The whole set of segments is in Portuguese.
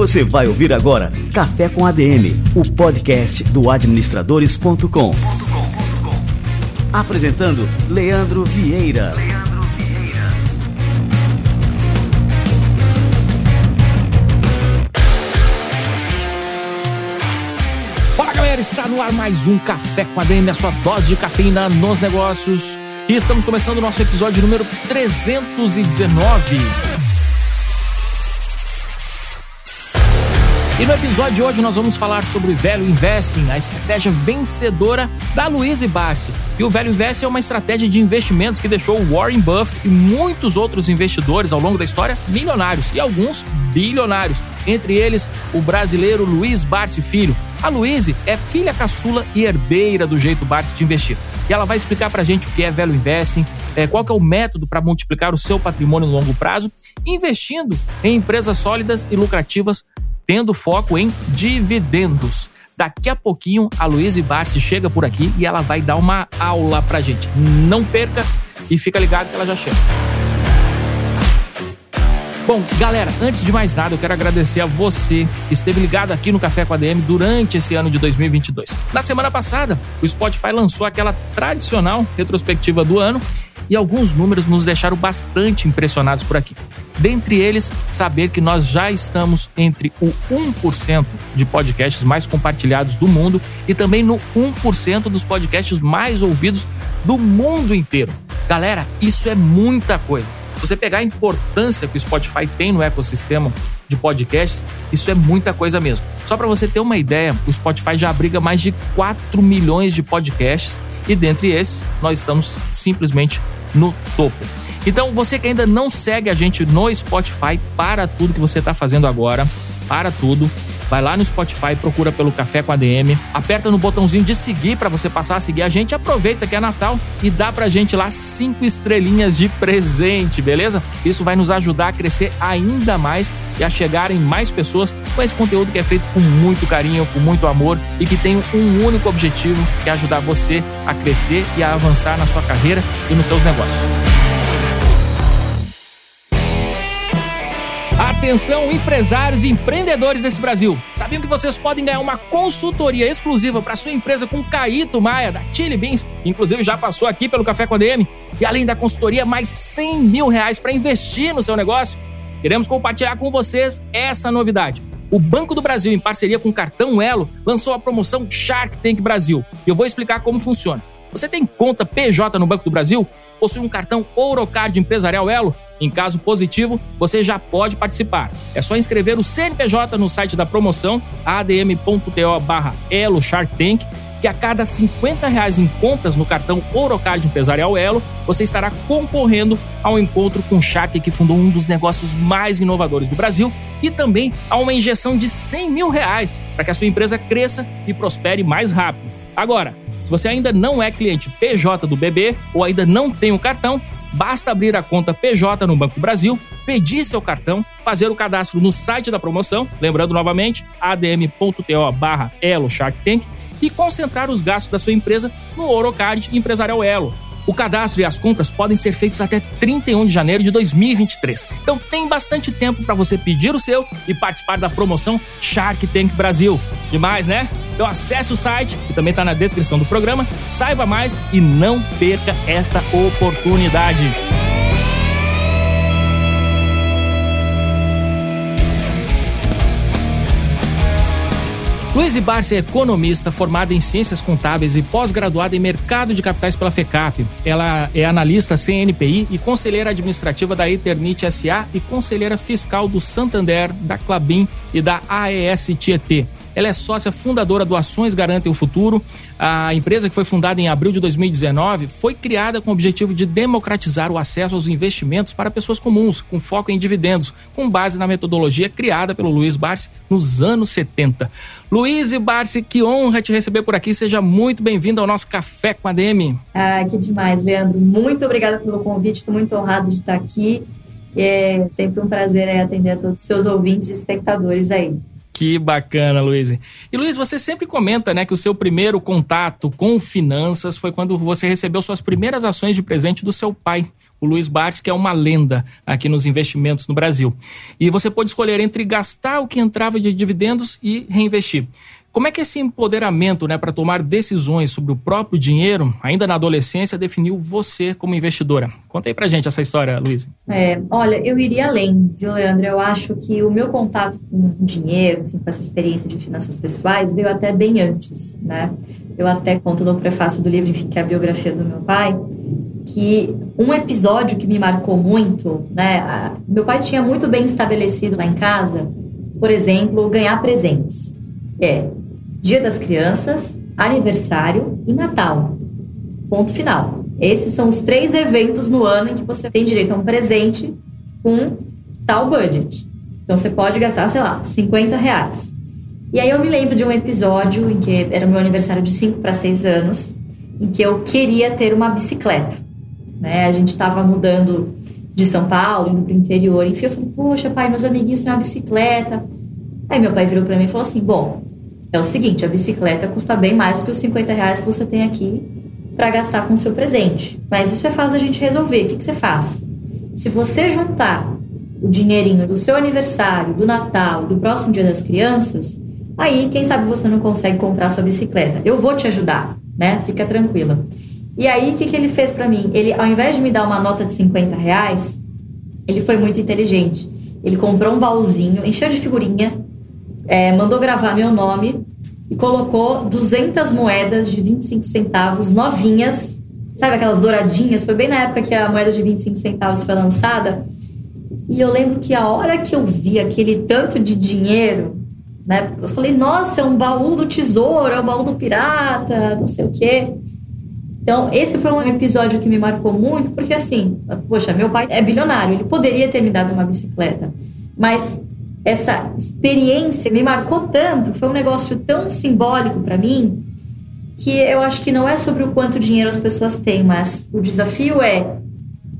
Você vai ouvir agora Café com ADM, o podcast do administradores.com. Apresentando Leandro Vieira. Fala galera, está no ar mais um Café com ADM, a sua dose de cafeína nos negócios. E estamos começando o nosso episódio número 319. E no episódio de hoje nós vamos falar sobre o Velho Investing, a estratégia vencedora da Louise Barsi. E o Velho Investing é uma estratégia de investimentos que deixou Warren Buffett e muitos outros investidores ao longo da história milionários e alguns bilionários. Entre eles, o brasileiro Luiz Barsi Filho. A Luíse é filha caçula e herdeira do jeito Barsi de investir. E ela vai explicar pra gente o que é Velho Investing, é, qual é o método para multiplicar o seu patrimônio no longo prazo, investindo em empresas sólidas e lucrativas tendo foco em dividendos. Daqui a pouquinho a Luísa Barsi chega por aqui e ela vai dar uma aula pra gente. Não perca e fica ligado que ela já chega. Bom, galera, antes de mais nada, eu quero agradecer a você que esteve ligado aqui no Café com a DM durante esse ano de 2022. Na semana passada, o Spotify lançou aquela tradicional retrospectiva do ano e alguns números nos deixaram bastante impressionados por aqui. Dentre eles, saber que nós já estamos entre o 1% de podcasts mais compartilhados do mundo e também no 1% dos podcasts mais ouvidos do mundo inteiro. Galera, isso é muita coisa. Você pegar a importância que o Spotify tem no ecossistema de podcasts, isso é muita coisa mesmo. Só para você ter uma ideia, o Spotify já abriga mais de 4 milhões de podcasts e dentre esses nós estamos simplesmente no topo. Então, você que ainda não segue a gente no Spotify, para tudo que você está fazendo agora, para tudo. Vai lá no Spotify, procura pelo Café com ADM, aperta no botãozinho de seguir para você passar a seguir a gente. Aproveita que é Natal e dá pra gente lá cinco estrelinhas de presente, beleza? Isso vai nos ajudar a crescer ainda mais e a chegarem mais pessoas com esse conteúdo que é feito com muito carinho, com muito amor e que tem um único objetivo, que é ajudar você a crescer e a avançar na sua carreira e nos seus negócios. Atenção, empresários e empreendedores desse Brasil. Sabiam que vocês podem ganhar uma consultoria exclusiva para sua empresa com Caíto Maia, da Chili Beans, que inclusive já passou aqui pelo Café com a DM, e além da consultoria, mais 100 mil reais para investir no seu negócio? Queremos compartilhar com vocês essa novidade. O Banco do Brasil, em parceria com o Cartão Elo, lançou a promoção Shark Tank Brasil. Eu vou explicar como funciona. Você tem conta PJ no Banco do Brasil? Possui um cartão Ourocard Empresarial Elo? Em caso positivo, você já pode participar. É só inscrever o CNPJ no site da promoção adm.to barra Elo Shark Tank que a cada 50 reais em compras no cartão Ourocard Empresarial Elo, você estará concorrendo ao encontro com o Shark, que fundou um dos negócios mais inovadores do Brasil, e também a uma injeção de 100 mil reais para que a sua empresa cresça e prospere mais rápido. Agora, se você ainda não é cliente PJ do BB ou ainda não tem o cartão, basta abrir a conta PJ no Banco Brasil, pedir seu cartão, fazer o cadastro no site da promoção, lembrando novamente, adm.to barra Elo Shark Tank, e concentrar os gastos da sua empresa no Orocard Empresarial Elo. O cadastro e as compras podem ser feitos até 31 de janeiro de 2023. Então tem bastante tempo para você pedir o seu e participar da promoção Shark Tank Brasil. Demais, né? Então acesse o site, que também está na descrição do programa, saiba mais e não perca esta oportunidade. Luiz Barça é economista formada em Ciências Contábeis e pós-graduada em Mercado de Capitais pela FECAP. Ela é analista CNPI e conselheira administrativa da Eternit SA e conselheira fiscal do Santander, da Clabin e da AES Tietê. Ela é sócia fundadora do Ações Garantem o Futuro. A empresa, que foi fundada em abril de 2019, foi criada com o objetivo de democratizar o acesso aos investimentos para pessoas comuns, com foco em dividendos, com base na metodologia criada pelo Luiz Barsi nos anos 70. Luiz e Barsi, que honra te receber por aqui. Seja muito bem-vindo ao nosso Café com a DM. Ah, que demais, Leandro. Muito obrigada pelo convite. Estou muito honrado de estar aqui. É sempre um prazer é, atender a todos os seus ouvintes e espectadores aí. Que bacana, Luiz. E Luiz, você sempre comenta, né, que o seu primeiro contato com finanças foi quando você recebeu suas primeiras ações de presente do seu pai, o Luiz Bartz, que é uma lenda aqui nos investimentos no Brasil. E você pôde escolher entre gastar o que entrava de dividendos e reinvestir. Como é que esse empoderamento né, para tomar decisões sobre o próprio dinheiro, ainda na adolescência, definiu você como investidora? Conta aí pra gente essa história, Luiz. É, olha, eu iria além, viu, Leandro? Eu acho que o meu contato com dinheiro, enfim, com essa experiência de finanças pessoais, veio até bem antes, né? Eu até conto no prefácio do livro, enfim, que é a biografia do meu pai, que um episódio que me marcou muito, né? Meu pai tinha muito bem estabelecido lá em casa, por exemplo, ganhar presentes. É, Dia das Crianças, aniversário e Natal. Ponto final. Esses são os três eventos no ano em que você tem direito a um presente com tal budget. Então você pode gastar, sei lá, 50 reais. E aí eu me lembro de um episódio em que era meu aniversário de 5 para 6 anos, em que eu queria ter uma bicicleta. Né? A gente estava mudando de São Paulo, indo para o interior. Enfim, eu falei, poxa, pai, meus amiguinhos têm uma bicicleta. Aí meu pai virou para mim e falou assim: bom, é o seguinte, a bicicleta custa bem mais que os 50 reais que você tem aqui para gastar com o seu presente. Mas isso é fácil a gente resolver. O que, que você faz? Se você juntar o dinheirinho do seu aniversário, do Natal, do próximo Dia das Crianças, aí quem sabe você não consegue comprar sua bicicleta. Eu vou te ajudar, né? Fica tranquila. E aí o que, que ele fez para mim? Ele, ao invés de me dar uma nota de 50 reais, ele foi muito inteligente. Ele comprou um baúzinho, encheu de figurinha, é, mandou gravar meu nome e colocou 200 moedas de 25 centavos novinhas, sabe aquelas douradinhas? Foi bem na época que a moeda de 25 centavos foi lançada. E eu lembro que a hora que eu vi aquele tanto de dinheiro, né? Eu falei, nossa, é um baú do tesouro, é um baú do pirata, não sei o quê. Então, esse foi um episódio que me marcou muito, porque assim, poxa, meu pai é bilionário, ele poderia ter me dado uma bicicleta, mas essa experiência me marcou tanto, foi um negócio tão simbólico para mim, que eu acho que não é sobre o quanto dinheiro as pessoas têm, mas o desafio é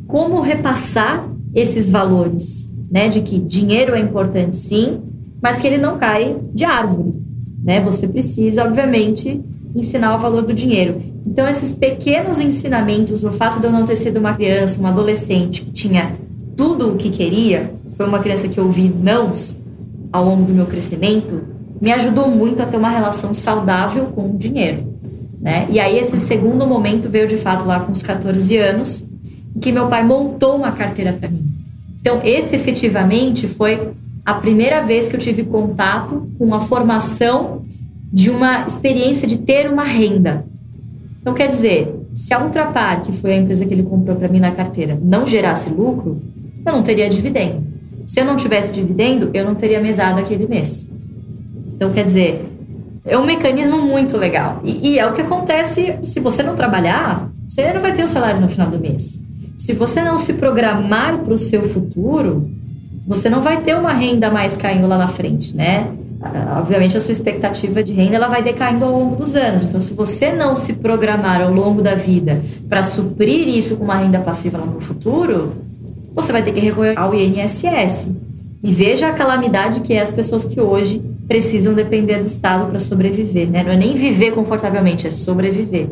como repassar esses valores, né, de que dinheiro é importante sim, mas que ele não cai de árvore, né? Você precisa, obviamente, ensinar o valor do dinheiro. Então, esses pequenos ensinamentos, o fato de eu não ter sido uma criança, uma adolescente que tinha tudo o que queria, foi uma criança que ouvi nãos ao longo do meu crescimento, me ajudou muito a ter uma relação saudável com o dinheiro. Né? E aí, esse segundo momento veio de fato lá com os 14 anos, em que meu pai montou uma carteira para mim. Então, esse efetivamente foi a primeira vez que eu tive contato com a formação de uma experiência de ter uma renda. Então, quer dizer, se a Ultrapar, que foi a empresa que ele comprou para mim na carteira, não gerasse lucro, eu não teria dividendo. Se eu não tivesse dividendo, eu não teria mesada aquele mês. Então, quer dizer, é um mecanismo muito legal. E, e, é o que acontece se você não trabalhar, você não vai ter o salário no final do mês. Se você não se programar para o seu futuro, você não vai ter uma renda mais caindo lá na frente, né? Obviamente a sua expectativa de renda ela vai decaindo ao longo dos anos. Então, se você não se programar ao longo da vida para suprir isso com uma renda passiva lá no futuro, você vai ter que recorrer ao INSS. E veja a calamidade que é as pessoas que hoje precisam depender do Estado para sobreviver, né? Não é nem viver confortavelmente, é sobreviver.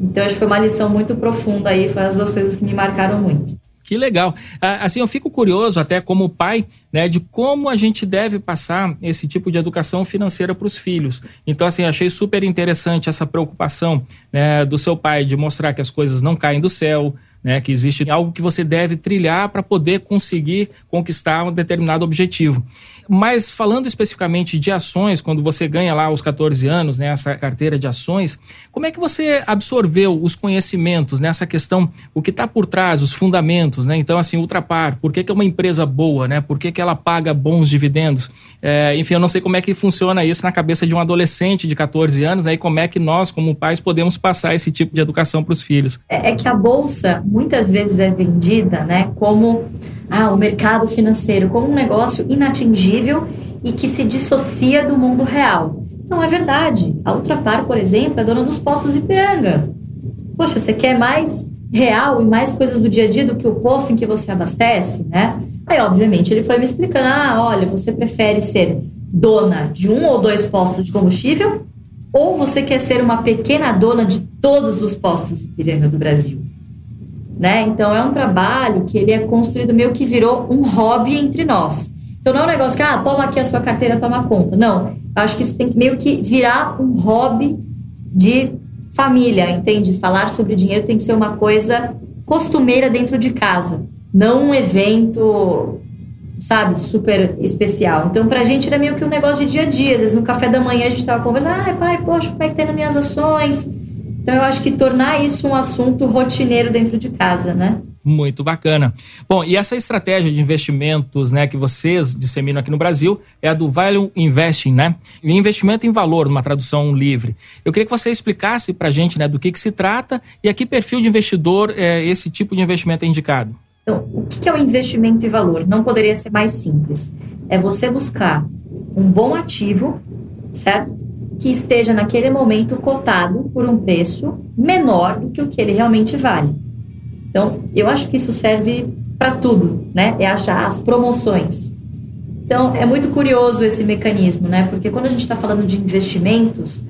Então, acho que foi uma lição muito profunda aí, foi as duas coisas que me marcaram muito. Que legal. Assim, eu fico curioso, até como pai, né, de como a gente deve passar esse tipo de educação financeira para os filhos. Então, assim, achei super interessante essa preocupação né, do seu pai de mostrar que as coisas não caem do céu, né, que existe algo que você deve trilhar para poder conseguir conquistar um determinado objetivo. Mas falando especificamente de ações, quando você ganha lá aos 14 anos, né, essa carteira de ações, como é que você absorveu os conhecimentos nessa questão, o que está por trás, os fundamentos, né? Então, assim, Ultrapar, por que, que é uma empresa boa, né? Por que, que ela paga bons dividendos? É, enfim, eu não sei como é que funciona isso na cabeça de um adolescente de 14 anos, aí né, como é que nós, como pais, podemos passar esse tipo de educação para os filhos. É, é que a bolsa muitas vezes é vendida, né, como ah, o mercado financeiro, como um negócio inatingível e que se dissocia do mundo real. Não é verdade. A Ultrapar, por exemplo, é dona dos postos Ipiranga. Poxa, você quer mais real e mais coisas do dia a dia do que o posto em que você abastece, né? Aí, obviamente, ele foi me explicando: ah, olha, você prefere ser dona de um ou dois postos de combustível, ou você quer ser uma pequena dona de todos os postos Ipiranga do Brasil. Né? Então é um trabalho que ele é construído meio que virou um hobby entre nós. Então não é um negócio que, ah, toma aqui a sua carteira, toma conta. Não, acho que isso tem que meio que virar um hobby de família, entende? Falar sobre dinheiro tem que ser uma coisa costumeira dentro de casa, não um evento, sabe, super especial. Então, pra gente era meio que um negócio de dia a dia. Às vezes no café da manhã a gente tava conversando, ai, pai, poxa, como é que tá nas minhas ações? Então, eu acho que tornar isso um assunto rotineiro dentro de casa, né? Muito bacana. Bom, e essa estratégia de investimentos né, que vocês disseminam aqui no Brasil é a do Value Investing, né? Investimento em valor, numa tradução livre. Eu queria que você explicasse para a gente né, do que, que se trata e a que perfil de investidor é, esse tipo de investimento é indicado. Então, o que é o investimento em valor? Não poderia ser mais simples. É você buscar um bom ativo, certo? Que esteja naquele momento cotado por um preço menor do que o que ele realmente vale. Então, eu acho que isso serve para tudo, né? É achar as promoções. Então, é muito curioso esse mecanismo, né? Porque quando a gente está falando de investimentos,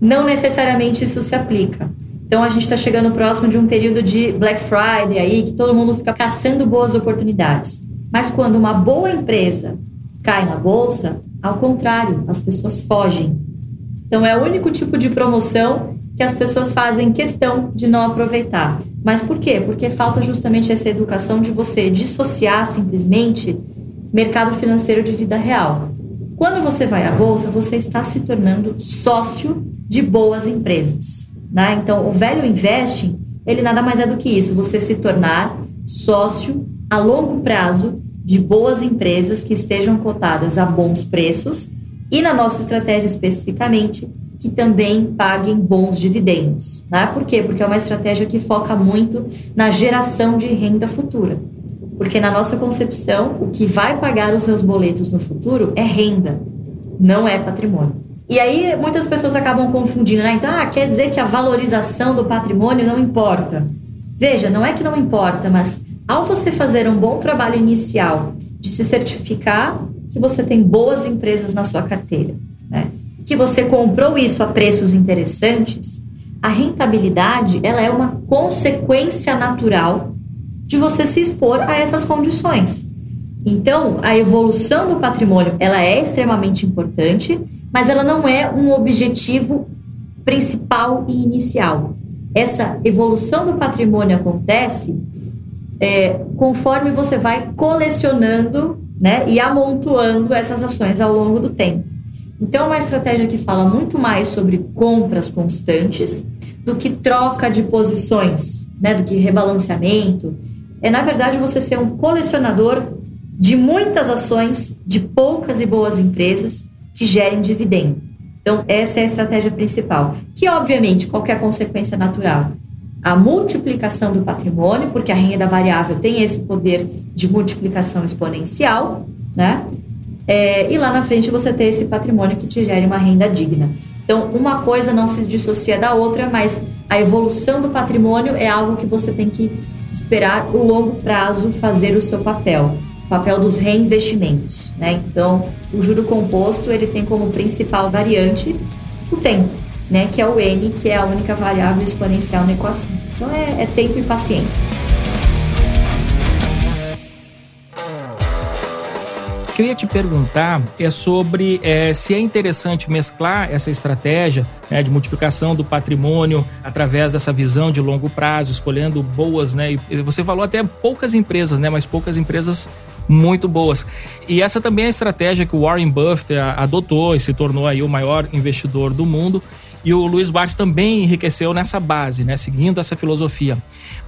não necessariamente isso se aplica. Então, a gente está chegando próximo de um período de Black Friday aí, que todo mundo fica caçando boas oportunidades. Mas quando uma boa empresa cai na bolsa, ao contrário, as pessoas fogem. Então, é o único tipo de promoção que as pessoas fazem questão de não aproveitar. Mas por quê? Porque falta justamente essa educação de você dissociar simplesmente mercado financeiro de vida real. Quando você vai à bolsa, você está se tornando sócio de boas empresas. Né? Então, o velho investing, ele nada mais é do que isso, você se tornar sócio a longo prazo de boas empresas que estejam cotadas a bons preços e, na nossa estratégia especificamente, que também paguem bons dividendos. Né? Por quê? Porque é uma estratégia que foca muito na geração de renda futura. Porque na nossa concepção, o que vai pagar os seus boletos no futuro é renda, não é patrimônio. E aí muitas pessoas acabam confundindo, né? Então, ah, quer dizer que a valorização do patrimônio não importa. Veja, não é que não importa, mas ao você fazer um bom trabalho inicial de se certificar que você tem boas empresas na sua carteira, né? que você comprou isso a preços interessantes, a rentabilidade ela é uma consequência natural de você se expor a essas condições. Então, a evolução do patrimônio ela é extremamente importante, mas ela não é um objetivo principal e inicial. Essa evolução do patrimônio acontece é, conforme você vai colecionando né, e amontoando essas ações ao longo do tempo. Então, é uma estratégia que fala muito mais sobre compras constantes do que troca de posições, né, do que rebalanceamento. É, na verdade, você ser um colecionador de muitas ações de poucas e boas empresas que gerem dividendo. Então, essa é a estratégia principal, que obviamente qualquer consequência natural. A multiplicação do patrimônio, porque a renda variável tem esse poder de multiplicação exponencial, né? é, e lá na frente você ter esse patrimônio que te gere uma renda digna. Então, uma coisa não se dissocia da outra, mas a evolução do patrimônio é algo que você tem que esperar o longo prazo fazer o seu papel, o papel dos reinvestimentos, né? Então, o juro composto ele tem como principal variante o tempo, né? Que é o n, que é a única variável exponencial na equação. Então, é, é tempo e paciência. que eu ia te perguntar é sobre é, se é interessante mesclar essa estratégia né, de multiplicação do patrimônio através dessa visão de longo prazo, escolhendo boas, né? Você falou até poucas empresas, né? Mas poucas empresas muito boas. E essa também é a estratégia que o Warren Buffett adotou e se tornou aí o maior investidor do mundo. E o Luiz Bartes também enriqueceu nessa base, né, seguindo essa filosofia.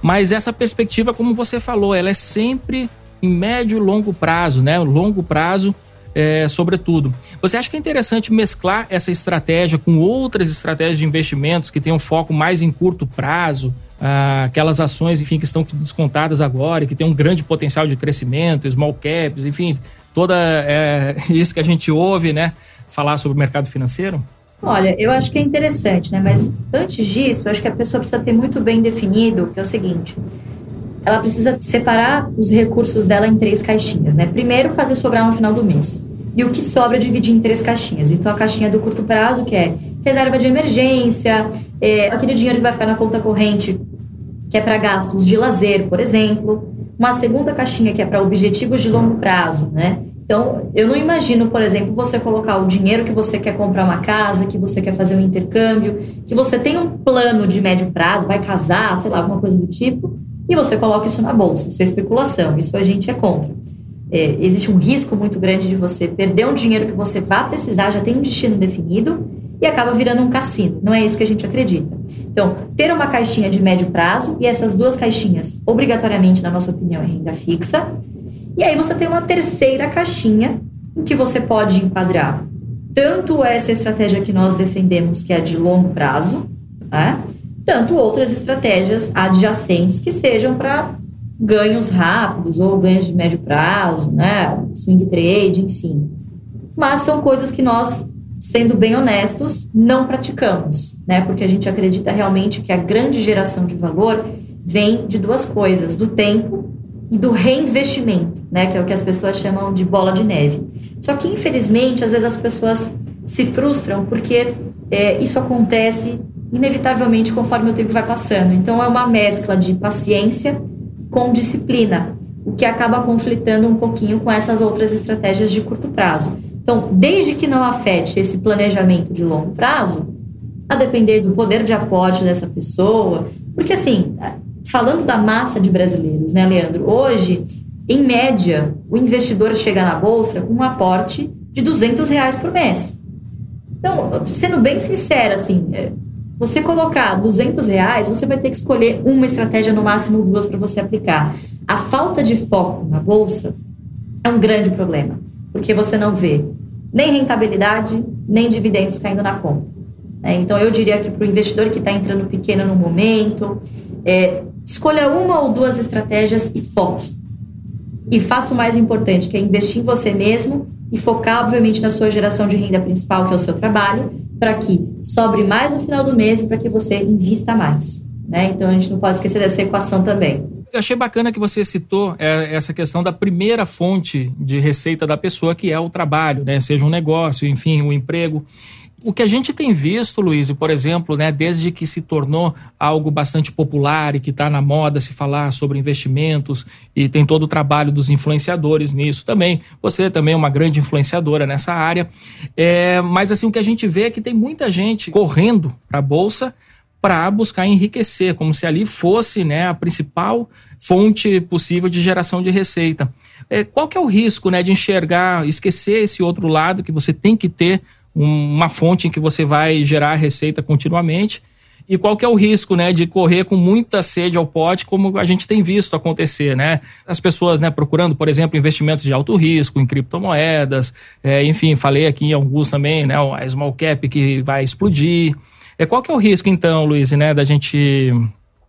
Mas essa perspectiva, como você falou, ela é sempre em médio e longo prazo, né? Longo prazo, é, sobretudo. Você acha que é interessante mesclar essa estratégia com outras estratégias de investimentos que tenham foco mais em curto prazo, ah, aquelas ações, enfim, que estão descontadas agora, que têm um grande potencial de crescimento, small caps, enfim, toda é, isso que a gente ouve, né? Falar sobre o mercado financeiro? Olha, eu acho que é interessante, né? Mas antes disso, eu acho que a pessoa precisa ter muito bem definido que é o seguinte: ela precisa separar os recursos dela em três caixinhas, né? Primeiro, fazer sobrar no final do mês. e o que sobra dividir em três caixinhas. Então, a caixinha do curto prazo, que é reserva de emergência, é, aquele dinheiro que vai ficar na conta corrente, que é para gastos de lazer, por exemplo. Uma segunda caixinha que é para objetivos de longo prazo, né? Então, eu não imagino, por exemplo, você colocar o dinheiro que você quer comprar uma casa, que você quer fazer um intercâmbio, que você tem um plano de médio prazo, vai casar, sei lá, alguma coisa do tipo, e você coloca isso na bolsa. Isso é especulação, isso a gente é contra. É, existe um risco muito grande de você perder um dinheiro que você vai precisar, já tem um destino definido, e acaba virando um cassino. Não é isso que a gente acredita. Então, ter uma caixinha de médio prazo, e essas duas caixinhas, obrigatoriamente, na nossa opinião, é renda fixa e aí você tem uma terceira caixinha em que você pode enquadrar tanto essa estratégia que nós defendemos, que é de longo prazo, né? tanto outras estratégias adjacentes que sejam para ganhos rápidos ou ganhos de médio prazo, né? swing trade, enfim. Mas são coisas que nós, sendo bem honestos, não praticamos, né? porque a gente acredita realmente que a grande geração de valor vem de duas coisas: do tempo e do reinvestimento, né, que é o que as pessoas chamam de bola de neve. Só que, infelizmente, às vezes as pessoas se frustram porque é, isso acontece inevitavelmente conforme o tempo vai passando. Então, é uma mescla de paciência com disciplina, o que acaba conflitando um pouquinho com essas outras estratégias de curto prazo. Então, desde que não afete esse planejamento de longo prazo, a depender do poder de aporte dessa pessoa, porque assim, falando da massa de brasileiros, né, Leandro? Hoje, em média, o investidor chega na bolsa com um aporte de 200 reais por mês. Então, sendo bem sincera, assim, é, você colocar 200 reais, você vai ter que escolher uma estratégia, no máximo duas, para você aplicar. A falta de foco na bolsa é um grande problema, porque você não vê nem rentabilidade, nem dividendos caindo na conta. É, então, eu diria que para o investidor que está entrando pequeno no momento, é, Escolha uma ou duas estratégias e foque. E faça o mais importante, que é investir em você mesmo e focar, obviamente, na sua geração de renda principal, que é o seu trabalho, para que sobre mais no final do mês e para que você invista mais. Né? Então, a gente não pode esquecer dessa equação também. Eu achei bacana que você citou é, essa questão da primeira fonte de receita da pessoa, que é o trabalho, né? seja um negócio, enfim, um emprego. O que a gente tem visto, Luiz, por exemplo, né, desde que se tornou algo bastante popular e que está na moda se falar sobre investimentos e tem todo o trabalho dos influenciadores nisso também. Você também é uma grande influenciadora nessa área. É, mas assim, o que a gente vê é que tem muita gente correndo para a Bolsa para buscar enriquecer, como se ali fosse né, a principal fonte possível de geração de receita. É, qual que é o risco né, de enxergar, esquecer esse outro lado que você tem que ter uma fonte em que você vai gerar receita continuamente. E qual que é o risco, né, de correr com muita sede ao pote, como a gente tem visto acontecer, né? As pessoas, né, procurando, por exemplo, investimentos de alto risco em criptomoedas, é, enfim, falei aqui em alguns também, né, a small cap que vai explodir. É, qual que é o risco, então, Luiz, né, da gente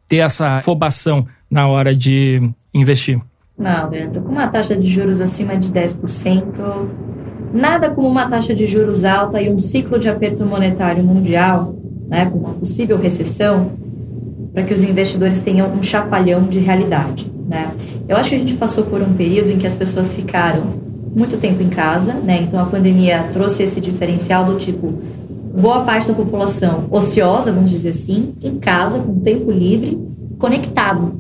ter essa afobação na hora de investir? Não, Leandro, com uma taxa de juros acima de 10%, Nada como uma taxa de juros alta e um ciclo de aperto monetário mundial, né, com uma possível recessão, para que os investidores tenham um chapalhão de realidade. Né? Eu acho que a gente passou por um período em que as pessoas ficaram muito tempo em casa, né? então a pandemia trouxe esse diferencial do tipo boa parte da população ociosa, vamos dizer assim, em casa, com tempo livre, conectado,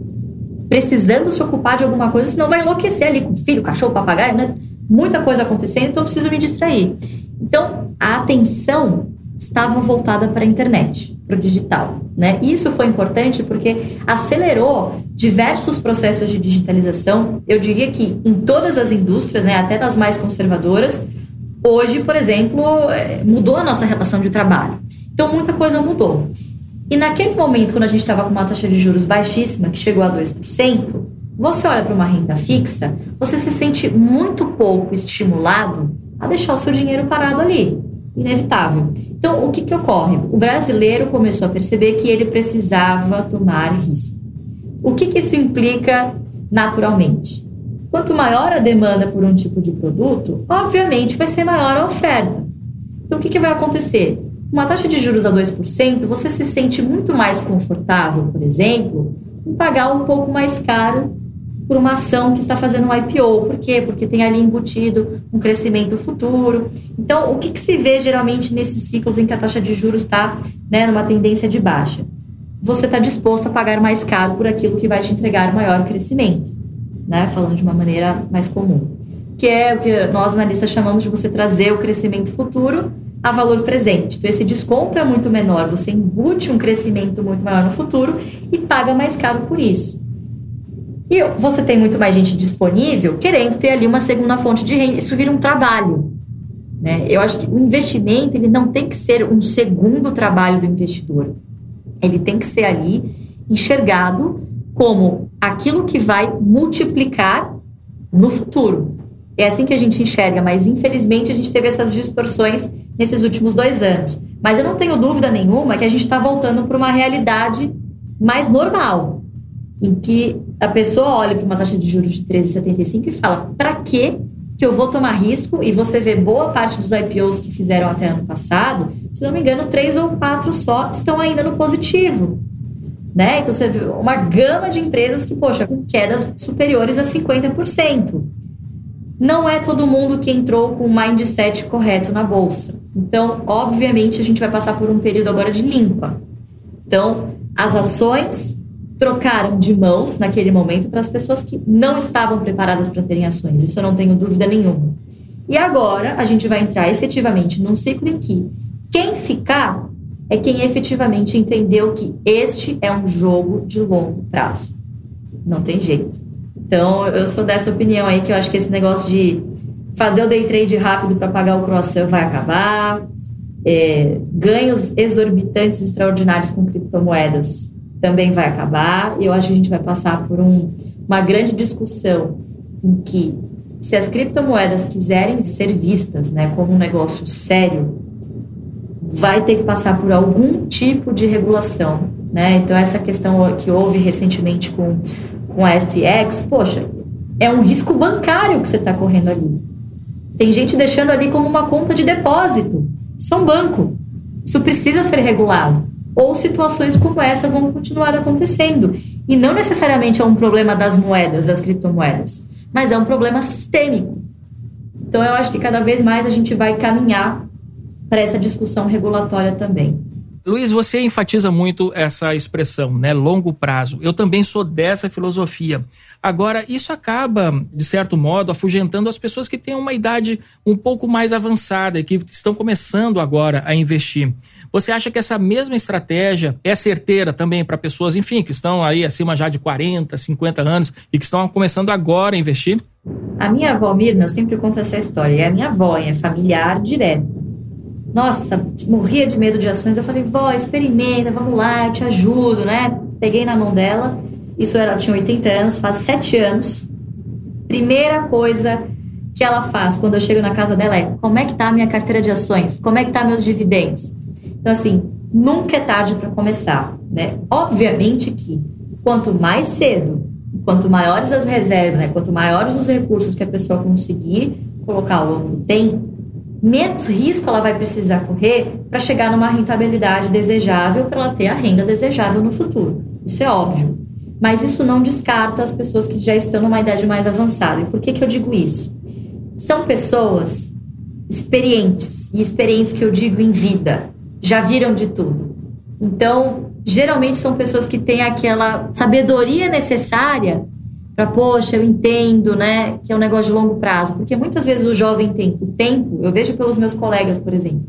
precisando se ocupar de alguma coisa, senão vai enlouquecer ali com filho, cachorro, papagaio, né? Muita coisa acontecendo, então eu preciso me distrair. Então, a atenção estava voltada para a internet, para o digital. Né? Isso foi importante porque acelerou diversos processos de digitalização. Eu diria que em todas as indústrias, né, até nas mais conservadoras, hoje, por exemplo, é, mudou a nossa relação de trabalho. Então, muita coisa mudou. E naquele momento, quando a gente estava com uma taxa de juros baixíssima, que chegou a 2%, você olha para uma renda fixa, você se sente muito pouco estimulado a deixar o seu dinheiro parado ali. Inevitável. Então, o que, que ocorre? O brasileiro começou a perceber que ele precisava tomar risco. O que, que isso implica naturalmente? Quanto maior a demanda por um tipo de produto, obviamente vai ser maior a oferta. Então, o que, que vai acontecer? Uma taxa de juros a 2%, você se sente muito mais confortável, por exemplo, em pagar um pouco mais caro por uma ação que está fazendo um IPO. Por quê? Porque tem ali embutido um crescimento futuro. Então, o que, que se vê geralmente nesses ciclos em que a taxa de juros está né, numa tendência de baixa? Você está disposto a pagar mais caro por aquilo que vai te entregar maior crescimento, né? Falando de uma maneira mais comum. Que é o que nós analistas chamamos de você trazer o crescimento futuro a valor presente. Então, esse desconto é muito menor, você embute um crescimento muito maior no futuro e paga mais caro por isso. E você tem muito mais gente disponível querendo ter ali uma segunda fonte de renda. Isso vira um trabalho. Né? Eu acho que o investimento ele não tem que ser um segundo trabalho do investidor. Ele tem que ser ali enxergado como aquilo que vai multiplicar no futuro. É assim que a gente enxerga, mas infelizmente a gente teve essas distorções nesses últimos dois anos. Mas eu não tenho dúvida nenhuma que a gente está voltando para uma realidade mais normal em que a pessoa olha para uma taxa de juros de 13,75 e fala: para que que eu vou tomar risco? E você vê boa parte dos IPOs que fizeram até ano passado, se não me engano, três ou quatro só estão ainda no positivo. Né? Então você vê uma gama de empresas que, poxa, com quedas superiores a 50%. Não é todo mundo que entrou com o mindset correto na bolsa. Então, obviamente, a gente vai passar por um período agora de limpa. Então, as ações trocaram de mãos naquele momento para as pessoas que não estavam preparadas para terem ações. Isso eu não tenho dúvida nenhuma. E agora a gente vai entrar efetivamente num ciclo em que quem ficar é quem efetivamente entendeu que este é um jogo de longo prazo. Não tem jeito. Então, eu sou dessa opinião aí que eu acho que esse negócio de fazer o day trade rápido para pagar o croissant vai acabar. É, ganhos exorbitantes, extraordinários com criptomoedas também vai acabar. E eu acho que a gente vai passar por um, uma grande discussão em que, se as criptomoedas quiserem ser vistas né, como um negócio sério, vai ter que passar por algum tipo de regulação. Né? Então, essa questão que houve recentemente com, com a FTX, poxa, é um risco bancário que você está correndo ali. Tem gente deixando ali como uma conta de depósito. É um banco. Isso precisa ser regulado ou situações como essa vão continuar acontecendo. E não necessariamente é um problema das moedas, das criptomoedas, mas é um problema sistêmico. Então, eu acho que cada vez mais a gente vai caminhar para essa discussão regulatória também. Luiz, você enfatiza muito essa expressão, né? Longo prazo. Eu também sou dessa filosofia. Agora, isso acaba, de certo modo, afugentando as pessoas que têm uma idade um pouco mais avançada e que estão começando agora a investir. Você acha que essa mesma estratégia é certeira também para pessoas, enfim, que estão aí acima já de 40, 50 anos e que estão começando agora a investir? A minha avó Mirna, eu sempre conto essa história, é a minha avó, é familiar direta nossa, morria de medo de ações. Eu falei, vó, experimenta, vamos lá, eu te ajudo, né? Peguei na mão dela. Isso ela tinha 80 anos, faz 7 anos. Primeira coisa que ela faz quando eu chego na casa dela é: como é que tá a minha carteira de ações? Como é que tá meus dividendos? Então, assim, nunca é tarde para começar, né? Obviamente que quanto mais cedo, quanto maiores as reservas, né? Quanto maiores os recursos que a pessoa conseguir colocar ao longo do tempo, menos risco ela vai precisar correr para chegar numa rentabilidade desejável para ela ter a renda desejável no futuro. Isso é óbvio. Mas isso não descarta as pessoas que já estão numa idade mais avançada. E por que, que eu digo isso? São pessoas experientes, e experientes que eu digo em vida, já viram de tudo. Então, geralmente são pessoas que têm aquela sabedoria necessária para, poxa, eu entendo, né, que é um negócio de longo prazo. Porque muitas vezes o jovem tem o tempo, eu vejo pelos meus colegas, por exemplo.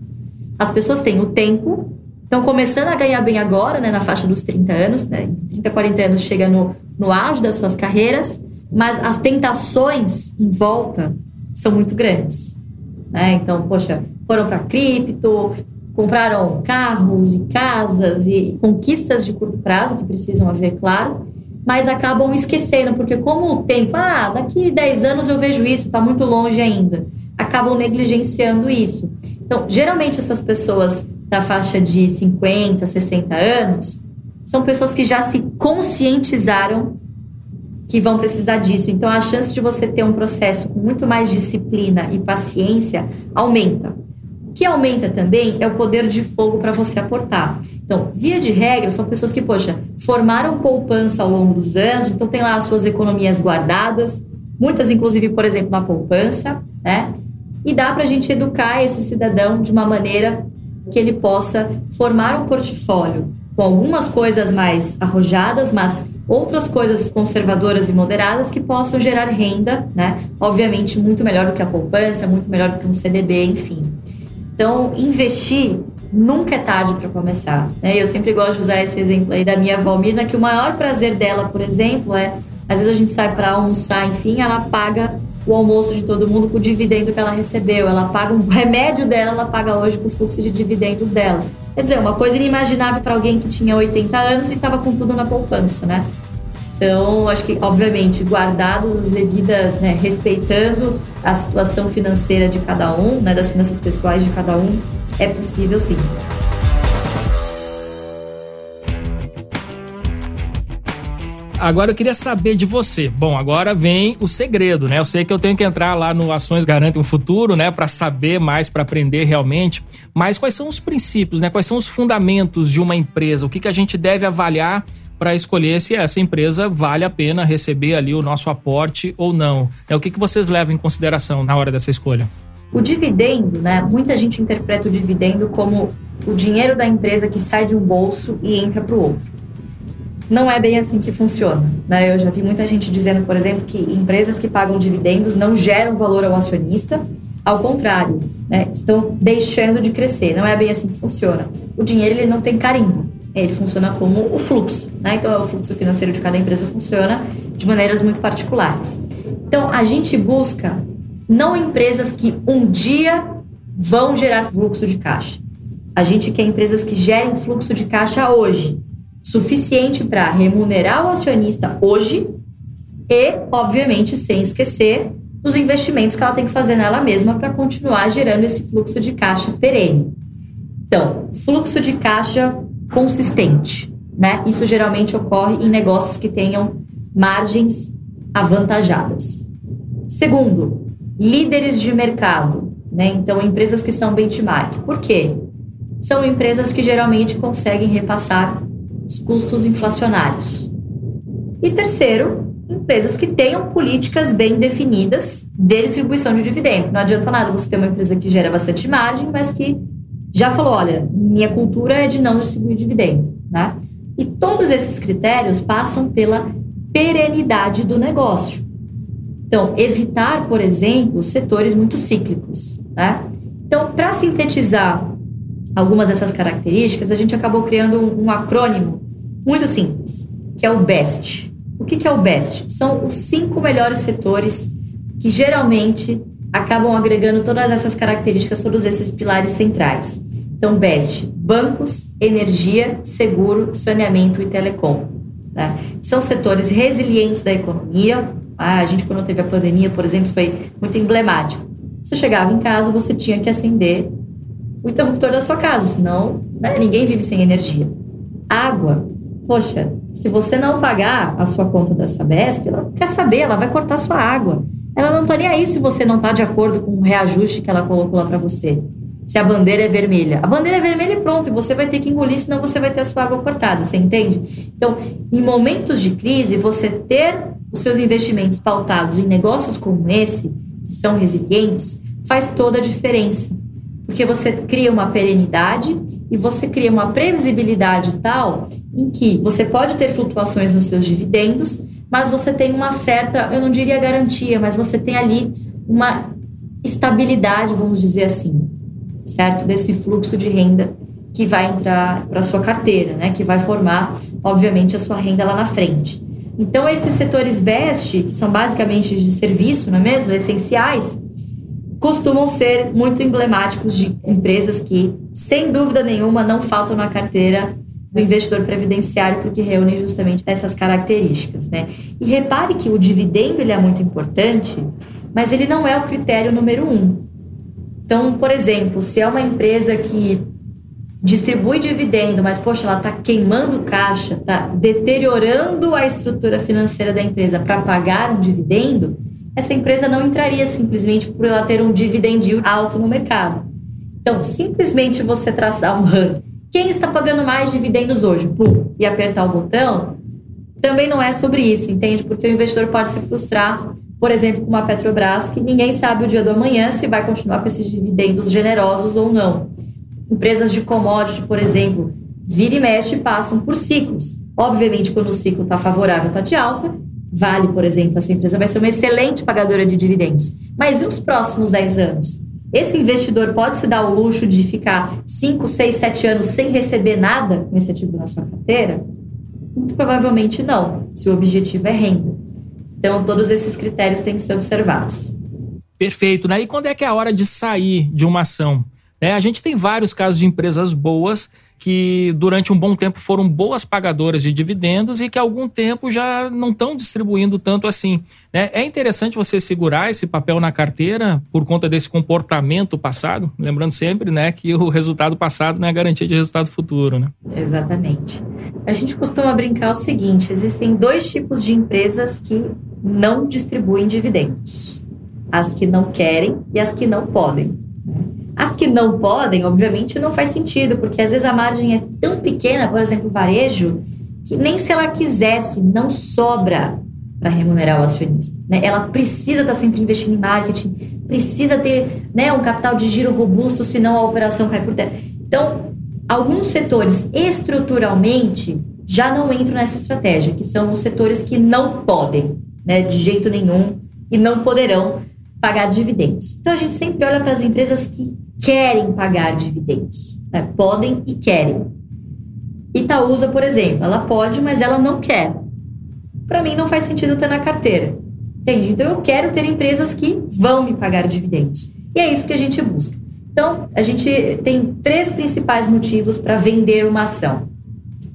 As pessoas têm o tempo, estão começando a ganhar bem agora, né, na faixa dos 30 anos, né, 30, 40 anos chega no, no auge das suas carreiras, mas as tentações em volta são muito grandes. Né? Então, poxa, foram para cripto, compraram carros e casas e conquistas de curto prazo, que precisam haver, claro, mas acabam esquecendo, porque como o tempo, ah, daqui 10 anos eu vejo isso, está muito longe ainda, acabam negligenciando isso. Então, geralmente essas pessoas da faixa de 50, 60 anos são pessoas que já se conscientizaram que vão precisar disso. Então, a chance de você ter um processo com muito mais disciplina e paciência aumenta. Que aumenta também é o poder de fogo para você aportar. Então, via de regra, são pessoas que, poxa, formaram poupança ao longo dos anos, então tem lá as suas economias guardadas, muitas, inclusive, por exemplo, na poupança, né? E dá para a gente educar esse cidadão de uma maneira que ele possa formar um portfólio com algumas coisas mais arrojadas, mas outras coisas conservadoras e moderadas que possam gerar renda, né? Obviamente, muito melhor do que a poupança, muito melhor do que um CDB, enfim. Então, investir nunca é tarde para começar. Né? Eu sempre gosto de usar esse exemplo aí da minha avó Mirna, que o maior prazer dela, por exemplo, é às vezes a gente sai para almoçar, enfim, ela paga o almoço de todo mundo com o dividendo que ela recebeu. Ela paga um remédio dela, ela paga hoje com o fluxo de dividendos dela. Quer dizer, uma coisa inimaginável para alguém que tinha 80 anos e estava com tudo na poupança, né? Então, acho que, obviamente, guardadas as devidas, né, respeitando a situação financeira de cada um, né, das finanças pessoais de cada um, é possível sim. Agora eu queria saber de você. Bom, agora vem o segredo, né? Eu sei que eu tenho que entrar lá no Ações Garantem um Futuro, né, para saber mais, para aprender realmente. Mas quais são os princípios, né? Quais são os fundamentos de uma empresa? O que, que a gente deve avaliar para escolher se essa empresa vale a pena receber ali o nosso aporte ou não? É o que, que vocês levam em consideração na hora dessa escolha? O dividendo, né? Muita gente interpreta o dividendo como o dinheiro da empresa que sai de um bolso e entra para o outro não é bem assim que funciona. Né? Eu já vi muita gente dizendo, por exemplo, que empresas que pagam dividendos não geram valor ao acionista. Ao contrário, né? estão deixando de crescer. Não é bem assim que funciona. O dinheiro ele não tem carimbo. Ele funciona como o fluxo. Né? Então, o fluxo financeiro de cada empresa funciona de maneiras muito particulares. Então, a gente busca não empresas que um dia vão gerar fluxo de caixa. A gente quer empresas que gerem fluxo de caixa hoje, suficiente para remunerar o acionista hoje e, obviamente, sem esquecer dos investimentos que ela tem que fazer nela mesma para continuar gerando esse fluxo de caixa perene. Então, fluxo de caixa consistente, né? Isso geralmente ocorre em negócios que tenham margens avantajadas. Segundo, líderes de mercado, né? Então, empresas que são benchmark. Por quê? São empresas que geralmente conseguem repassar os custos inflacionários. E terceiro, empresas que tenham políticas bem definidas de distribuição de dividendo. Não adianta nada você ter uma empresa que gera bastante margem, mas que já falou, olha, minha cultura é de não distribuir dividendo, né? E todos esses critérios passam pela perenidade do negócio. Então, evitar, por exemplo, setores muito cíclicos, né? Então, para sintetizar algumas dessas características, a gente acabou criando um, um acrônimo muito simples, que é o BEST. O que, que é o BEST? São os cinco melhores setores que geralmente acabam agregando todas essas características, todos esses pilares centrais. Então, BEST, bancos, energia, seguro, saneamento e telecom. Né? São setores resilientes da economia. Ah, a gente, quando teve a pandemia, por exemplo, foi muito emblemático. Você chegava em casa, você tinha que acender o interruptor da sua casa, senão né, ninguém vive sem energia. Água. Poxa, se você não pagar a sua conta da Sabesp, ela quer saber, ela vai cortar sua água. Ela não está nem aí se você não está de acordo com o reajuste que ela colocou lá para você. Se a bandeira é vermelha. A bandeira é vermelha e pronto, você vai ter que engolir, senão você vai ter a sua água cortada, você entende? Então, em momentos de crise, você ter os seus investimentos pautados em negócios como esse, que são resilientes, faz toda a diferença porque você cria uma perenidade e você cria uma previsibilidade tal em que você pode ter flutuações nos seus dividendos, mas você tem uma certa, eu não diria garantia, mas você tem ali uma estabilidade, vamos dizer assim, certo? Desse fluxo de renda que vai entrar para a sua carteira, né? Que vai formar, obviamente, a sua renda lá na frente. Então, esses setores BEST, que são basicamente de serviço, não é mesmo? Essenciais, costumam ser muito emblemáticos de empresas que, sem dúvida nenhuma, não faltam na carteira do investidor previdenciário porque reúnem justamente essas características, né? E repare que o dividendo ele é muito importante, mas ele não é o critério número um. Então, por exemplo, se é uma empresa que distribui dividendo, mas poxa, ela está queimando caixa, está deteriorando a estrutura financeira da empresa para pagar um dividendo, essa empresa não entraria simplesmente por ela ter um dividend alto no mercado. Então, simplesmente você traçar um ranking, quem está pagando mais dividendos hoje, pum, e apertar o botão, também não é sobre isso, entende? Porque o investidor pode se frustrar, por exemplo, com uma Petrobras, que ninguém sabe o dia do amanhã se vai continuar com esses dividendos generosos ou não. Empresas de commodity, por exemplo, vira e mexe passam por ciclos. Obviamente, quando o ciclo está favorável, está de alta. Vale, por exemplo, essa empresa vai ser uma excelente pagadora de dividendos. Mas e os próximos 10 anos? Esse investidor pode se dar o luxo de ficar 5, 6, 7 anos sem receber nada com esse ativo na sua carteira? Muito provavelmente não, se o objetivo é renda. Então, todos esses critérios têm que ser observados. Perfeito, né? E quando é que é a hora de sair de uma ação? É, a gente tem vários casos de empresas boas que durante um bom tempo foram boas pagadoras de dividendos e que há algum tempo já não estão distribuindo tanto assim. Né? É interessante você segurar esse papel na carteira por conta desse comportamento passado, lembrando sempre né, que o resultado passado não é garantia de resultado futuro. Né? Exatamente. A gente costuma brincar o seguinte: existem dois tipos de empresas que não distribuem dividendos: as que não querem e as que não podem. As que não podem, obviamente, não faz sentido, porque às vezes a margem é tão pequena, por exemplo, varejo, que nem se ela quisesse, não sobra para remunerar o acionista. Né? Ela precisa estar tá sempre investindo em marketing, precisa ter né, um capital de giro robusto, senão a operação cai por terra. Então, alguns setores estruturalmente já não entram nessa estratégia, que são os setores que não podem, né, de jeito nenhum, e não poderão pagar dividendos. Então a gente sempre olha para as empresas que querem pagar dividendos, né? podem e querem. Itaúsa, por exemplo, ela pode, mas ela não quer. Para mim não faz sentido ter na carteira. Entende? Então eu quero ter empresas que vão me pagar dividendos. E é isso que a gente busca. Então, a gente tem três principais motivos para vender uma ação.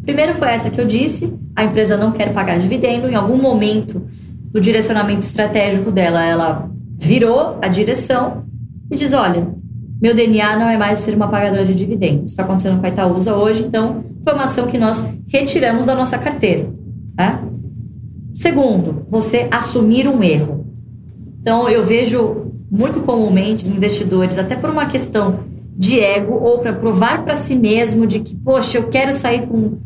Primeiro foi essa que eu disse, a empresa não quer pagar dividendo, em algum momento do direcionamento estratégico dela, ela virou a direção e diz: olha, meu DNA não é mais ser uma pagadora de dividendos. Está acontecendo com a Itaúsa hoje, então foi uma ação que nós retiramos da nossa carteira. Tá? Segundo, você assumir um erro. Então, eu vejo muito comumente os investidores, até por uma questão de ego ou para provar para si mesmo de que, poxa, eu quero sair com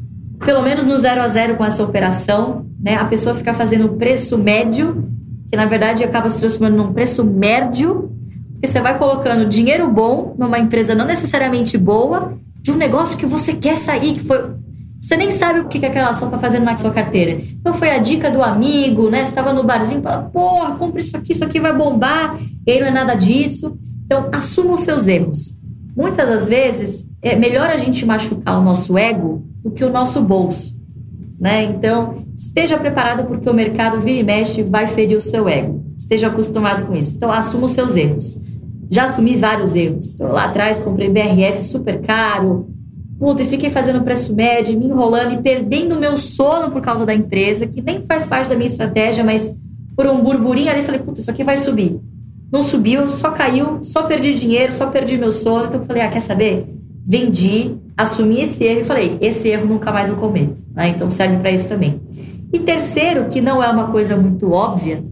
pelo menos no zero a zero com essa operação, né? A pessoa fica fazendo preço médio que na verdade acaba se transformando num preço médio, porque você vai colocando dinheiro bom numa empresa não necessariamente boa, de um negócio que você quer sair, que foi. Você nem sabe o que, que aquela ação está fazendo na sua carteira. Então foi a dica do amigo, né? Você estava no barzinho e fala, porra, compra isso aqui, isso aqui vai bombar, e aí não é nada disso. Então, assuma os seus erros. Muitas das vezes, é melhor a gente machucar o nosso ego do que o nosso bolso. Né? Então, esteja preparado porque o mercado vira e mexe vai ferir o seu ego. Esteja acostumado com isso. Então, assuma os seus erros. Já assumi vários erros. Então, lá atrás comprei BRF super caro, puta, e fiquei fazendo preço médio, me enrolando e perdendo meu sono por causa da empresa, que nem faz parte da minha estratégia, mas por um burburinho ali, falei, puta, isso aqui vai subir. Não subiu, só caiu, só perdi dinheiro, só perdi meu sono. Então, eu falei, ah, quer saber? Vendi, assumi esse erro e falei: esse erro nunca mais vou comer. Né? Então serve para isso também. E terceiro, que não é uma coisa muito óbvia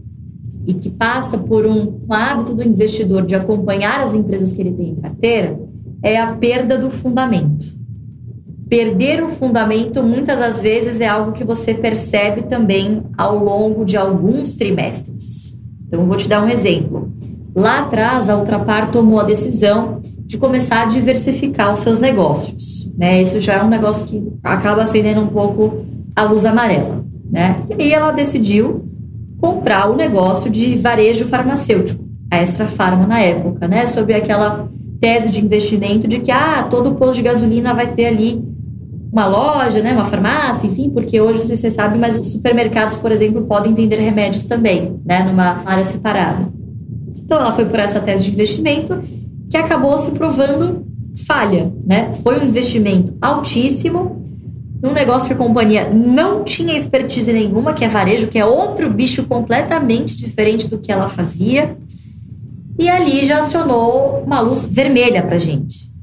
e que passa por um, um hábito do investidor de acompanhar as empresas que ele tem em carteira, é a perda do fundamento. Perder o fundamento muitas das vezes é algo que você percebe também ao longo de alguns trimestres. Então, eu vou te dar um exemplo. Lá atrás, a Ultrapar tomou a decisão de começar a diversificar os seus negócios. Né? Isso já é um negócio que acaba acendendo um pouco a luz amarela. Né? E aí ela decidiu comprar o negócio de varejo farmacêutico, a Extra Farma na época, né? Sobre aquela tese de investimento de que ah, todo posto de gasolina vai ter ali uma loja, né, uma farmácia, enfim, porque hoje, se você sabe, mas os supermercados, por exemplo, podem vender remédios também, né, numa área separada. Então ela foi por essa tese de investimento que acabou se provando falha, né? Foi um investimento altíssimo num negócio que a companhia não tinha expertise nenhuma, que é varejo, que é outro bicho completamente diferente do que ela fazia. E ali já acionou uma luz vermelha para gente.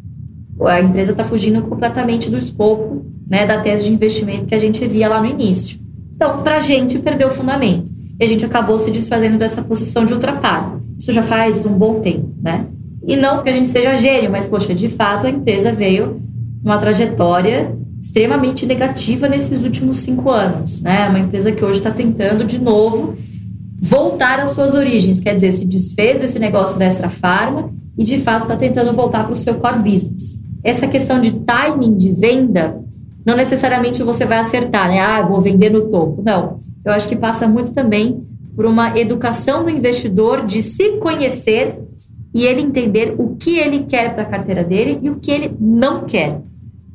A empresa está fugindo completamente do escopo né, da tese de investimento que a gente via lá no início. Então, para a gente, perdeu o fundamento. E a gente acabou se desfazendo dessa posição de ultrapar. Isso já faz um bom tempo, né? E não que a gente seja gênio, mas, poxa, de fato a empresa veio numa trajetória extremamente negativa nesses últimos cinco anos. Né? Uma empresa que hoje está tentando, de novo, voltar às suas origens, quer dizer, se desfez desse negócio da Extra Farma e, de fato, está tentando voltar para o seu core business. Essa questão de timing de venda, não necessariamente você vai acertar, né? Ah, vou vender no topo. Não. Eu acho que passa muito também por uma educação do investidor de se conhecer e ele entender o que ele quer para a carteira dele e o que ele não quer.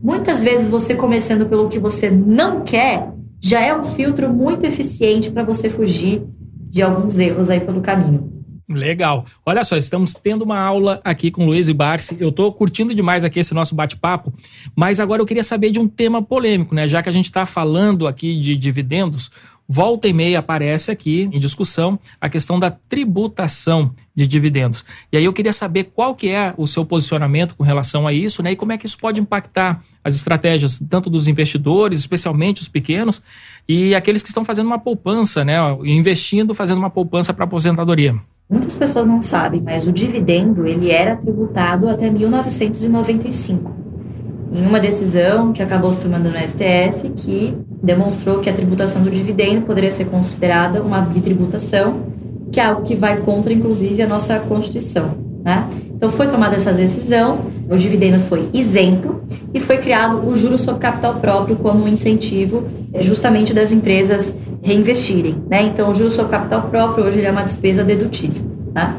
Muitas vezes você começando pelo que você não quer já é um filtro muito eficiente para você fugir de alguns erros aí pelo caminho. Legal. Olha só, estamos tendo uma aula aqui com Luiz e Barsi. Eu estou curtindo demais aqui esse nosso bate-papo, mas agora eu queria saber de um tema polêmico, né? Já que a gente está falando aqui de dividendos, volta e meia aparece aqui em discussão a questão da tributação de dividendos. E aí eu queria saber qual que é o seu posicionamento com relação a isso, né? E como é que isso pode impactar as estratégias tanto dos investidores, especialmente os pequenos, e aqueles que estão fazendo uma poupança, né? Investindo, fazendo uma poupança para aposentadoria. Muitas pessoas não sabem, mas o dividendo ele era tributado até 1995 em uma decisão que acabou se tomando no STF, que demonstrou que a tributação do dividendo poderia ser considerada uma bitributação, que é algo que vai contra, inclusive, a nossa Constituição. Né? Então, foi tomada essa decisão, o dividendo foi isento e foi criado o juro sobre capital próprio como um incentivo justamente das empresas reinvestirem. Né? Então, o juro sobre capital próprio hoje é uma despesa dedutível. Né?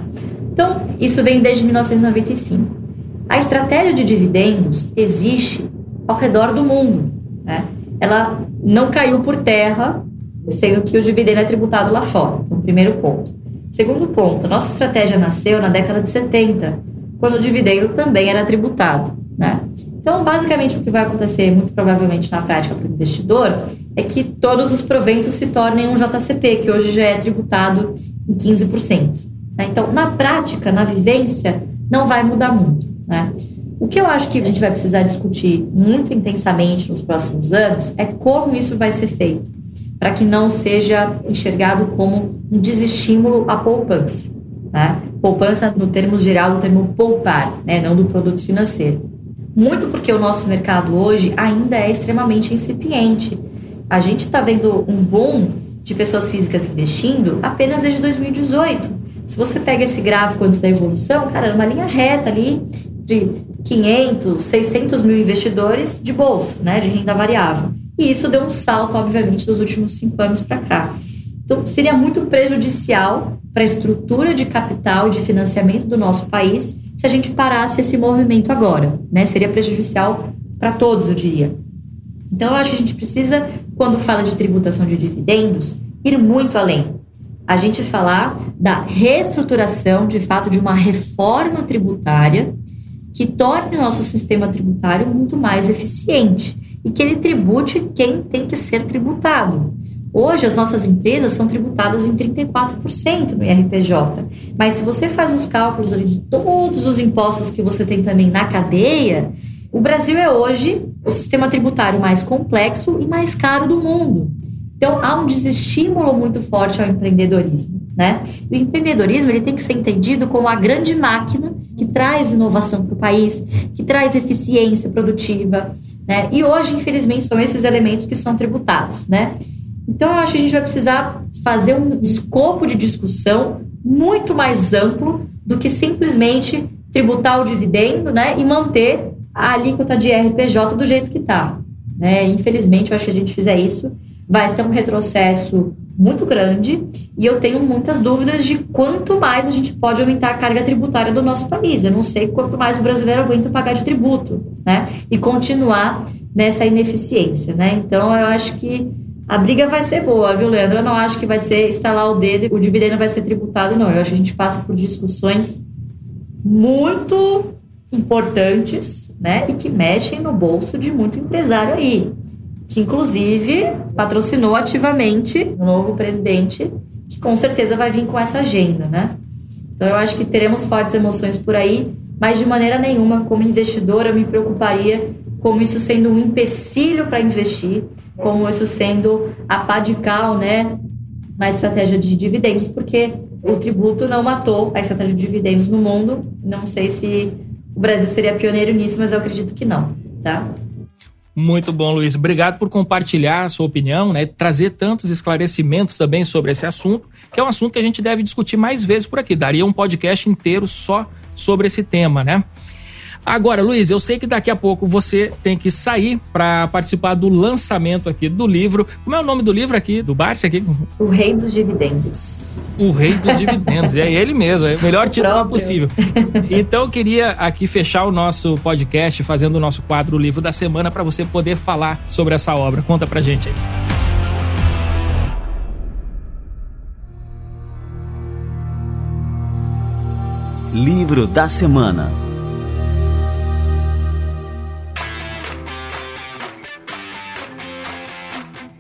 Então, isso vem desde 1995. A estratégia de dividendos existe ao redor do mundo. Né? Ela não caiu por terra, sendo que o dividendo é tributado lá fora. Então, primeiro ponto. Segundo ponto, a nossa estratégia nasceu na década de 70, quando o dividendo também era tributado. Né? Então, basicamente, o que vai acontecer, muito provavelmente na prática para o investidor, é que todos os proventos se tornem um JCP, que hoje já é tributado em 15%. Né? Então, na prática, na vivência, não vai mudar muito. Né? O que eu acho que a gente vai precisar discutir muito intensamente nos próximos anos é como isso vai ser feito, para que não seja enxergado como um desestímulo à poupança. Né? Poupança, no termo geral, do termo poupar, né? não do produto financeiro. Muito porque o nosso mercado hoje ainda é extremamente incipiente. A gente está vendo um boom de pessoas físicas investindo apenas desde 2018. Se você pega esse gráfico antes da evolução, cara, era uma linha reta ali de 500, 600 mil investidores de bolsa, né, de renda variável. E isso deu um salto, obviamente, dos últimos cinco anos para cá. Então, seria muito prejudicial para a estrutura de capital e de financiamento do nosso país se a gente parasse esse movimento agora. Né? Seria prejudicial para todos, eu diria. Então, eu acho que a gente precisa, quando fala de tributação de dividendos, ir muito além. A gente falar da reestruturação, de fato, de uma reforma tributária que torne o nosso sistema tributário muito mais eficiente e que ele tribute quem tem que ser tributado. Hoje, as nossas empresas são tributadas em 34% no IRPJ. Mas se você faz os cálculos ali de todos os impostos que você tem também na cadeia, o Brasil é hoje o sistema tributário mais complexo e mais caro do mundo. Então, há um desestímulo muito forte ao empreendedorismo. Né? O empreendedorismo ele tem que ser entendido como a grande máquina que traz inovação para o país, que traz eficiência produtiva. Né? E hoje, infelizmente, são esses elementos que são tributados. Né? Então, eu acho que a gente vai precisar fazer um escopo de discussão muito mais amplo do que simplesmente tributar o dividendo né? e manter a alíquota de RPJ do jeito que está. Né? Infelizmente, eu acho que a gente fizer isso, vai ser um retrocesso muito grande e eu tenho muitas dúvidas de quanto mais a gente pode aumentar a carga tributária do nosso país. Eu não sei quanto mais o brasileiro aguenta pagar de tributo, né? E continuar nessa ineficiência, né? Então eu acho que a briga vai ser boa, viu, Leandro? Eu não acho que vai ser instalar o dedo o dividendo vai ser tributado, não. Eu acho que a gente passa por discussões muito importantes, né? E que mexem no bolso de muito empresário aí que inclusive patrocinou ativamente o novo presidente, que com certeza vai vir com essa agenda, né? Então eu acho que teremos fortes emoções por aí, mas de maneira nenhuma, como investidora, eu me preocuparia como isso sendo um empecilho para investir, como isso sendo a pá de cal, né? na estratégia de dividendos, porque o tributo não matou a estratégia de dividendos no mundo. Não sei se o Brasil seria pioneiro nisso, mas eu acredito que não, tá? Muito bom, Luiz. Obrigado por compartilhar a sua opinião, né? Trazer tantos esclarecimentos também sobre esse assunto, que é um assunto que a gente deve discutir mais vezes por aqui. Daria um podcast inteiro só sobre esse tema, né? Agora, Luiz, eu sei que daqui a pouco você tem que sair para participar do lançamento aqui do livro. Como é o nome do livro aqui, do Barça aqui? O Rei dos Dividendos. O Rei dos Dividendos, é ele mesmo, é o melhor título Próprio. possível. Então eu queria aqui fechar o nosso podcast fazendo o nosso quadro Livro da Semana para você poder falar sobre essa obra. Conta pra gente aí. Livro da Semana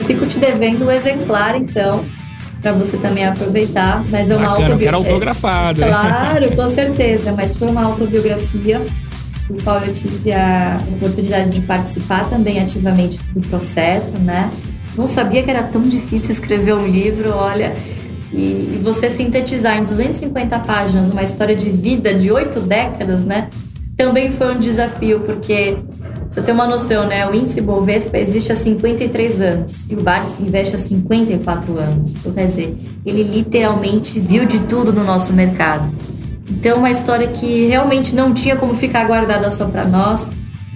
Fico te devendo o um exemplar, então, para você também aproveitar. Mas é uma Bacana, autobiografia. Quero autografado. Claro, com certeza. Mas foi uma autobiografia do qual eu tive a oportunidade de participar também ativamente do processo, né? Não sabia que era tão difícil escrever um livro, olha. E, você sintetizar em 250 páginas uma história de vida de oito décadas, né? Também foi um desafio, porque você tem uma noção, né? O índice Bovespa existe há 53 anos e o Barça investe há 54 anos. Então, quer dizer, ele literalmente viu de tudo no nosso mercado. Então, uma história que realmente não tinha como ficar guardada só para nós.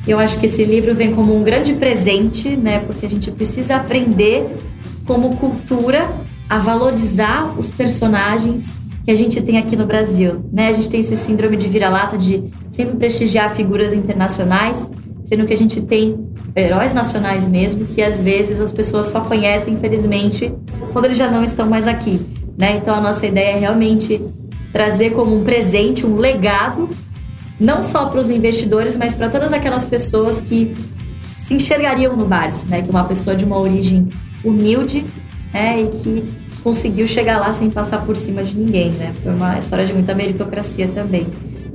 Eu acho que esse livro vem como um grande presente, né? Porque a gente precisa aprender como cultura a valorizar os personagens que a gente tem aqui no Brasil, né? A gente tem esse síndrome de vira-lata de sempre prestigiar figuras internacionais, sendo que a gente tem heróis nacionais mesmo, que às vezes as pessoas só conhecem, infelizmente, quando eles já não estão mais aqui. Né? Então a nossa ideia é realmente trazer como um presente, um legado, não só para os investidores, mas para todas aquelas pessoas que se enxergariam no Barça, né? que é uma pessoa de uma origem humilde né? e que conseguiu chegar lá sem passar por cima de ninguém. Né? Foi uma história de muita meritocracia também.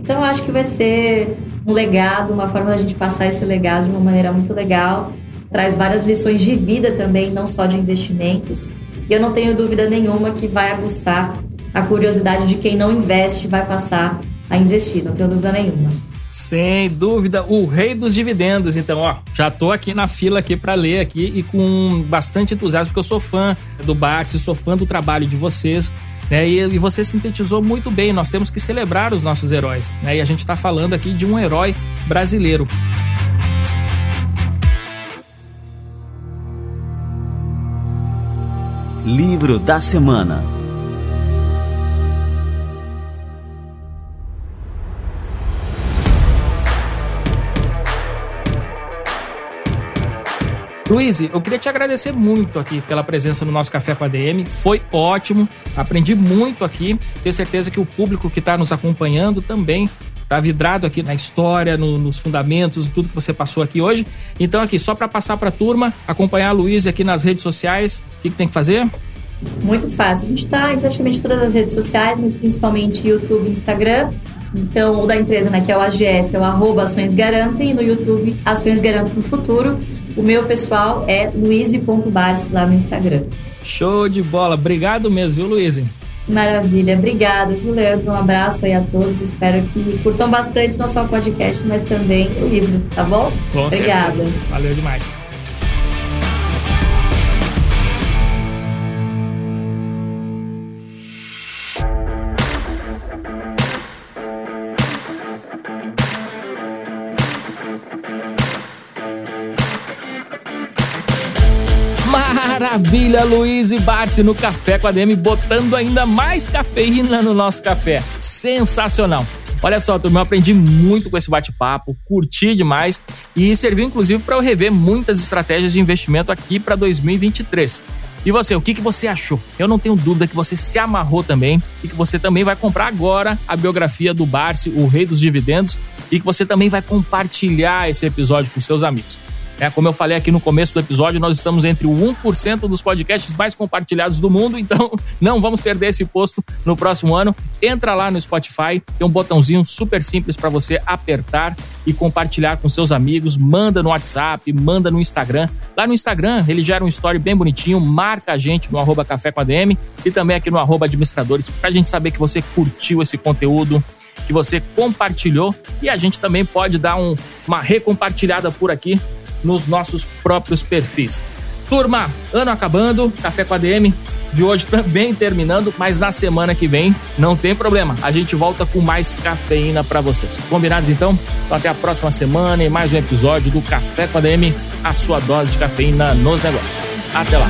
Então, acho que vai ser um legado, uma forma da gente passar esse legado de uma maneira muito legal. Traz várias lições de vida também, não só de investimentos. E eu não tenho dúvida nenhuma que vai aguçar a curiosidade de quem não investe, vai passar a investir, não tenho dúvida nenhuma. Sem dúvida, o rei dos dividendos. Então, ó, já tô aqui na fila aqui para ler aqui e com bastante entusiasmo, porque eu sou fã do Barça, sou fã do trabalho de vocês. Né? E, e, você sintetizou muito bem. Nós temos que celebrar os nossos heróis. Né? E a gente está falando aqui de um herói brasileiro. Livro da Semana Luiz, eu queria te agradecer muito aqui pela presença no nosso Café com a DM. Foi ótimo, aprendi muito aqui. Tenho certeza que o público que está nos acompanhando também está vidrado aqui na história, no, nos fundamentos, tudo que você passou aqui hoje. Então, aqui, só para passar para a turma, acompanhar a Luiz aqui nas redes sociais, o que, que tem que fazer? Muito fácil. A gente está em praticamente todas as redes sociais, mas principalmente YouTube e Instagram. Então, o da empresa, né, que é o AGF, é o arroba Ações Garantem, e no YouTube, Ações Garantem no Futuro. O meu pessoal é luiz.barce lá no Instagram. Show de bola. Obrigado mesmo, viu, Luiz? Maravilha. Obrigado, viu, Leandro? Um abraço aí a todos. Espero que curtam bastante não só o podcast, mas também o livro, tá bom? Com Obrigada. Certeza. Valeu demais. Maravilha, Luiz e Barsi no Café com a DM, botando ainda mais cafeína no nosso café. Sensacional. Olha só, turma, eu aprendi muito com esse bate-papo, curti demais e serviu inclusive para eu rever muitas estratégias de investimento aqui para 2023. E você, o que, que você achou? Eu não tenho dúvida que você se amarrou também e que você também vai comprar agora a biografia do Barsi, o Rei dos Dividendos, e que você também vai compartilhar esse episódio com seus amigos. É, como eu falei aqui no começo do episódio, nós estamos entre o 1% dos podcasts mais compartilhados do mundo, então não vamos perder esse posto no próximo ano. Entra lá no Spotify, tem um botãozinho super simples para você apertar e compartilhar com seus amigos, manda no WhatsApp, manda no Instagram. Lá no Instagram, ele gera um story bem bonitinho, marca a gente no arroba café com ADM e também aqui no arroba administradores, pra gente saber que você curtiu esse conteúdo, que você compartilhou e a gente também pode dar um, uma recompartilhada por aqui nos nossos próprios perfis. Turma, ano acabando, Café com a DM de hoje também terminando, mas na semana que vem não tem problema. A gente volta com mais cafeína para vocês. Combinados então? então? Até a próxima semana e mais um episódio do Café com a DM, a sua dose de cafeína nos negócios. Até lá.